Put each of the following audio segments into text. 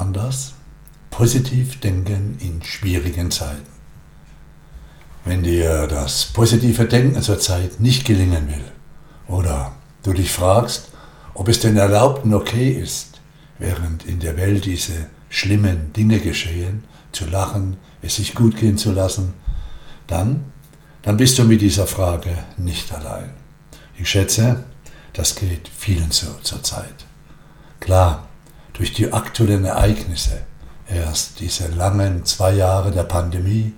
man das? Positiv denken in schwierigen Zeiten. Wenn dir das positive Denken zur Zeit nicht gelingen will oder du dich fragst, ob es denn erlaubt und okay ist, während in der Welt diese schlimmen Dinge geschehen, zu lachen, es sich gut gehen zu lassen, dann, dann bist du mit dieser Frage nicht allein. Ich schätze, das geht vielen so zur Zeit. Klar, durch die aktuellen Ereignisse, erst diese langen zwei Jahre der Pandemie,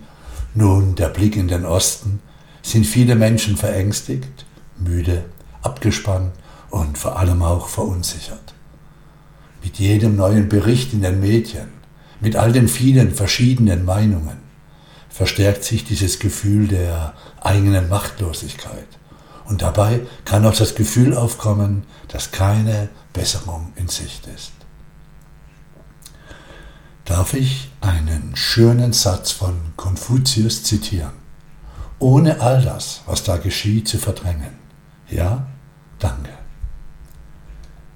nun der Blick in den Osten, sind viele Menschen verängstigt, müde, abgespannt und vor allem auch verunsichert. Mit jedem neuen Bericht in den Medien, mit all den vielen verschiedenen Meinungen, verstärkt sich dieses Gefühl der eigenen Machtlosigkeit. Und dabei kann auch das Gefühl aufkommen, dass keine Besserung in Sicht ist. Darf ich einen schönen Satz von Konfuzius zitieren? Ohne all das, was da geschieht, zu verdrängen. Ja, danke.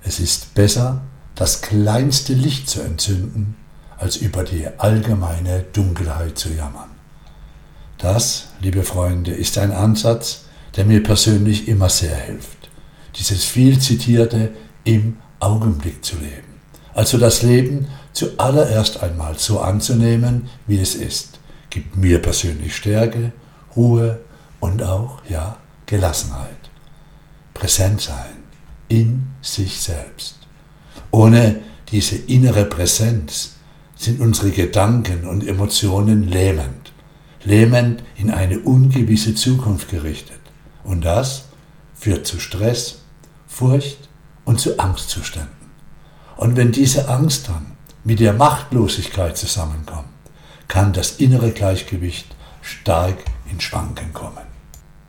Es ist besser, das kleinste Licht zu entzünden, als über die allgemeine Dunkelheit zu jammern. Das, liebe Freunde, ist ein Ansatz, der mir persönlich immer sehr hilft. Dieses viel zitierte im Augenblick zu leben. Also das Leben zuallererst einmal so anzunehmen, wie es ist, gibt mir persönlich Stärke, Ruhe und auch, ja, Gelassenheit. Präsent sein in sich selbst. Ohne diese innere Präsenz sind unsere Gedanken und Emotionen lähmend, lähmend in eine ungewisse Zukunft gerichtet. Und das führt zu Stress, Furcht und zu Angstzuständen. Und wenn diese Angst dann mit der Machtlosigkeit zusammenkommt, kann das innere Gleichgewicht stark in Schwanken kommen.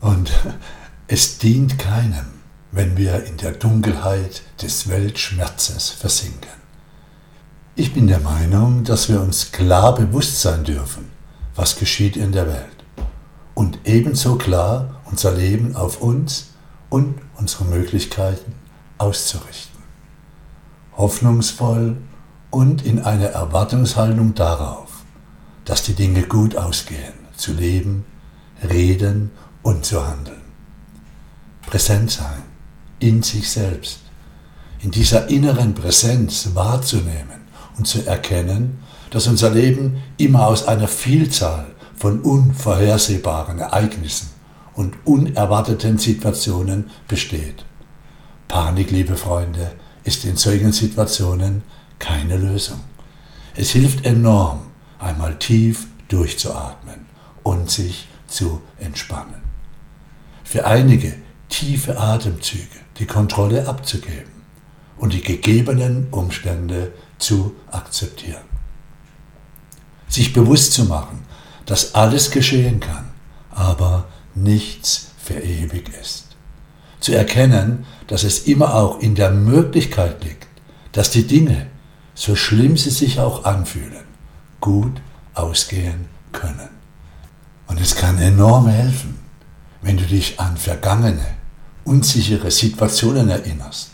Und es dient keinem, wenn wir in der Dunkelheit des Weltschmerzes versinken. Ich bin der Meinung, dass wir uns klar bewusst sein dürfen, was geschieht in der Welt und ebenso klar unser Leben auf uns und unsere Möglichkeiten auszurichten. Hoffnungsvoll und in einer Erwartungshaltung darauf, dass die Dinge gut ausgehen, zu leben, reden und zu handeln. Präsent sein in sich selbst, in dieser inneren Präsenz wahrzunehmen und zu erkennen, dass unser Leben immer aus einer Vielzahl von unvorhersehbaren Ereignissen und unerwarteten Situationen besteht. Panik, liebe Freunde, ist in solchen Situationen keine Lösung. Es hilft enorm, einmal tief durchzuatmen und sich zu entspannen. Für einige tiefe Atemzüge die Kontrolle abzugeben und die gegebenen Umstände zu akzeptieren. Sich bewusst zu machen, dass alles geschehen kann, aber nichts für ewig ist. Zu erkennen, dass es immer auch in der Möglichkeit liegt, dass die Dinge, so schlimm sie sich auch anfühlen, gut ausgehen können. Und es kann enorm helfen, wenn du dich an vergangene, unsichere Situationen erinnerst,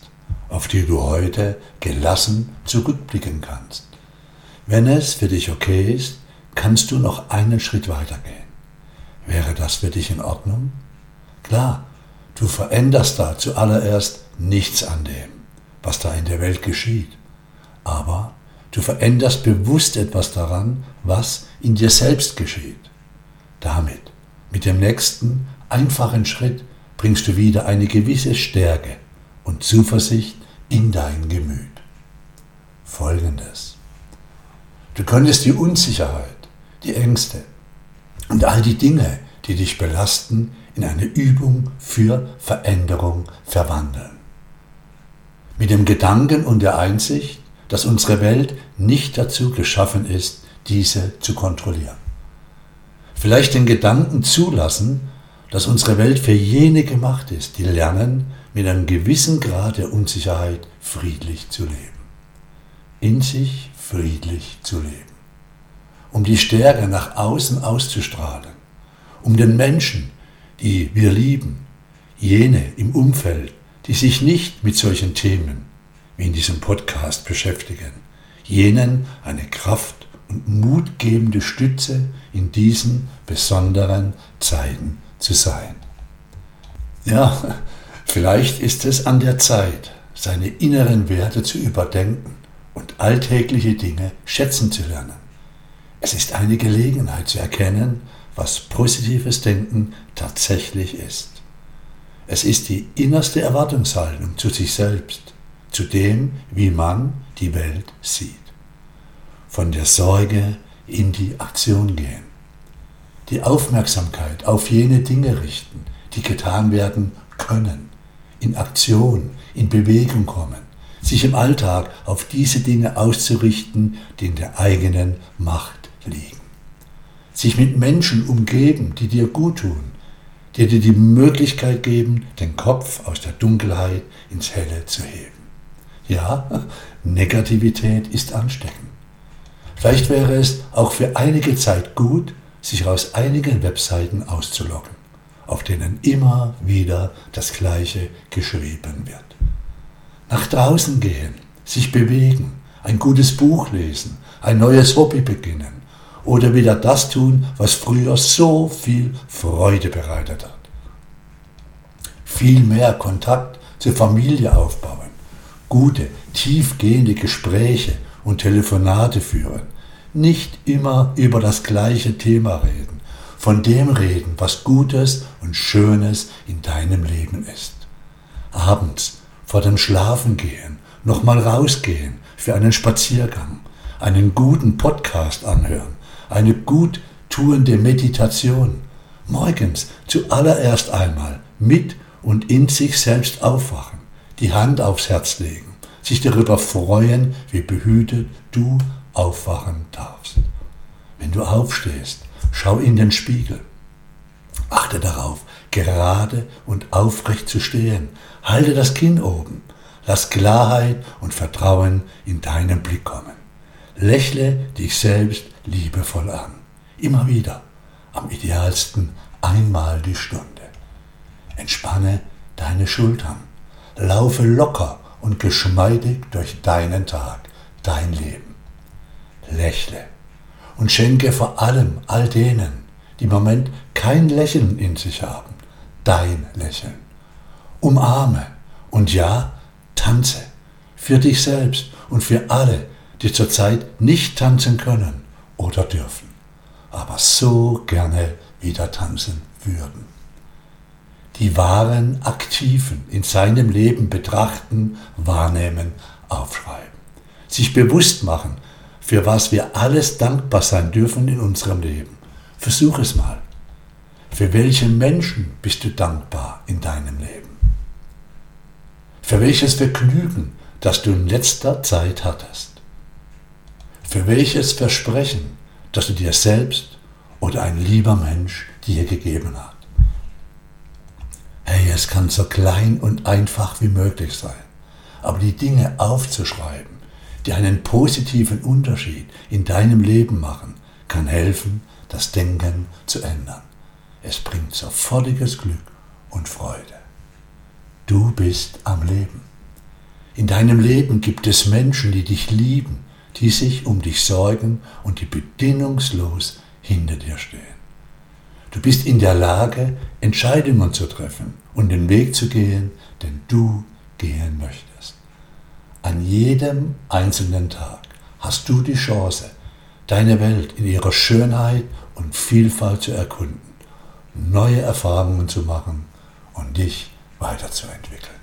auf die du heute gelassen zurückblicken kannst. Wenn es für dich okay ist, kannst du noch einen Schritt weitergehen. Wäre das für dich in Ordnung? Klar, du veränderst da zuallererst nichts an dem, was da in der Welt geschieht. Aber du veränderst bewusst etwas daran, was in dir selbst geschieht. Damit, mit dem nächsten einfachen Schritt, bringst du wieder eine gewisse Stärke und Zuversicht in dein Gemüt. Folgendes. Du könntest die Unsicherheit, die Ängste und all die Dinge, die dich belasten, in eine Übung für Veränderung verwandeln. Mit dem Gedanken und der Einsicht, dass unsere Welt nicht dazu geschaffen ist, diese zu kontrollieren. Vielleicht den Gedanken zulassen, dass unsere Welt für jene gemacht ist, die lernen, mit einem gewissen Grad der Unsicherheit friedlich zu leben. In sich friedlich zu leben um die Stärke nach außen auszustrahlen, um den Menschen, die wir lieben, jene im Umfeld, die sich nicht mit solchen Themen in diesem Podcast beschäftigen, jenen eine Kraft und mutgebende Stütze in diesen besonderen Zeiten zu sein. Ja, vielleicht ist es an der Zeit, seine inneren Werte zu überdenken und alltägliche Dinge schätzen zu lernen. Es ist eine Gelegenheit zu erkennen, was positives Denken tatsächlich ist. Es ist die innerste Erwartungshaltung zu sich selbst, zu dem, wie man die Welt sieht. Von der Sorge in die Aktion gehen. Die Aufmerksamkeit auf jene Dinge richten, die getan werden können. In Aktion, in Bewegung kommen. Sich im Alltag auf diese Dinge auszurichten, die in der eigenen Macht liegen. Sich mit Menschen umgeben, die dir gut tun, die dir die Möglichkeit geben, den Kopf aus der Dunkelheit ins Helle zu heben. Ja, Negativität ist ansteckend. Vielleicht wäre es auch für einige Zeit gut, sich aus einigen Webseiten auszuloggen, auf denen immer wieder das Gleiche geschrieben wird. Nach draußen gehen, sich bewegen, ein gutes Buch lesen, ein neues Hobby beginnen oder wieder das tun, was früher so viel Freude bereitet hat. Viel mehr Kontakt zur Familie aufbauen, gute, tiefgehende Gespräche und Telefonate führen, nicht immer über das gleiche Thema reden, von dem reden, was Gutes und Schönes in deinem Leben ist. Abends vor dem Schlafengehen nochmal rausgehen für einen Spaziergang, einen guten Podcast anhören, eine gut tuende Meditation, morgens zuallererst einmal mit und in sich selbst aufwachen, die Hand aufs Herz legen, sich darüber freuen, wie behütet du aufwachen darfst. Wenn du aufstehst, schau in den Spiegel. Achte darauf, gerade und aufrecht zu stehen. Halte das Kinn oben. Lass Klarheit und Vertrauen in deinen Blick kommen. Lächle dich selbst liebevoll an. Immer wieder. Am idealsten einmal die Stunde. Entspanne deine Schultern. Laufe locker und geschmeidig durch deinen Tag, dein Leben lächle und schenke vor allem all denen, die im Moment kein Lächeln in sich haben, dein Lächeln. Umarme und ja, tanze für dich selbst und für alle, die zurzeit nicht tanzen können oder dürfen, aber so gerne wieder tanzen würden. Die wahren Aktiven in seinem Leben betrachten, wahrnehmen, aufschreiben. Sich bewusst machen, für was wir alles dankbar sein dürfen in unserem Leben. Versuch es mal. Für welchen Menschen bist du dankbar in deinem Leben? Für welches Vergnügen, das du in letzter Zeit hattest? Für welches Versprechen, das du dir selbst oder ein lieber Mensch dir gegeben hat? Es kann so klein und einfach wie möglich sein, aber die Dinge aufzuschreiben, die einen positiven Unterschied in deinem Leben machen, kann helfen, das Denken zu ändern. Es bringt sofortiges Glück und Freude. Du bist am Leben. In deinem Leben gibt es Menschen, die dich lieben, die sich um dich sorgen und die bedingungslos hinter dir stehen. Du bist in der Lage, Entscheidungen zu treffen und den Weg zu gehen, den du gehen möchtest. An jedem einzelnen Tag hast du die Chance, deine Welt in ihrer Schönheit und Vielfalt zu erkunden, neue Erfahrungen zu machen und dich weiterzuentwickeln.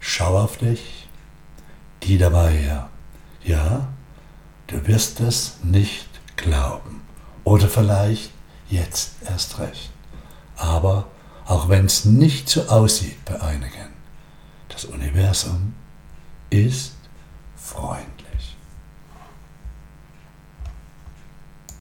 Schau auf dich, die dabei her. Ja, du wirst es nicht glauben. Oder vielleicht jetzt erst recht. Aber auch wenn es nicht so aussieht bei einigen, das Universum ist Freund.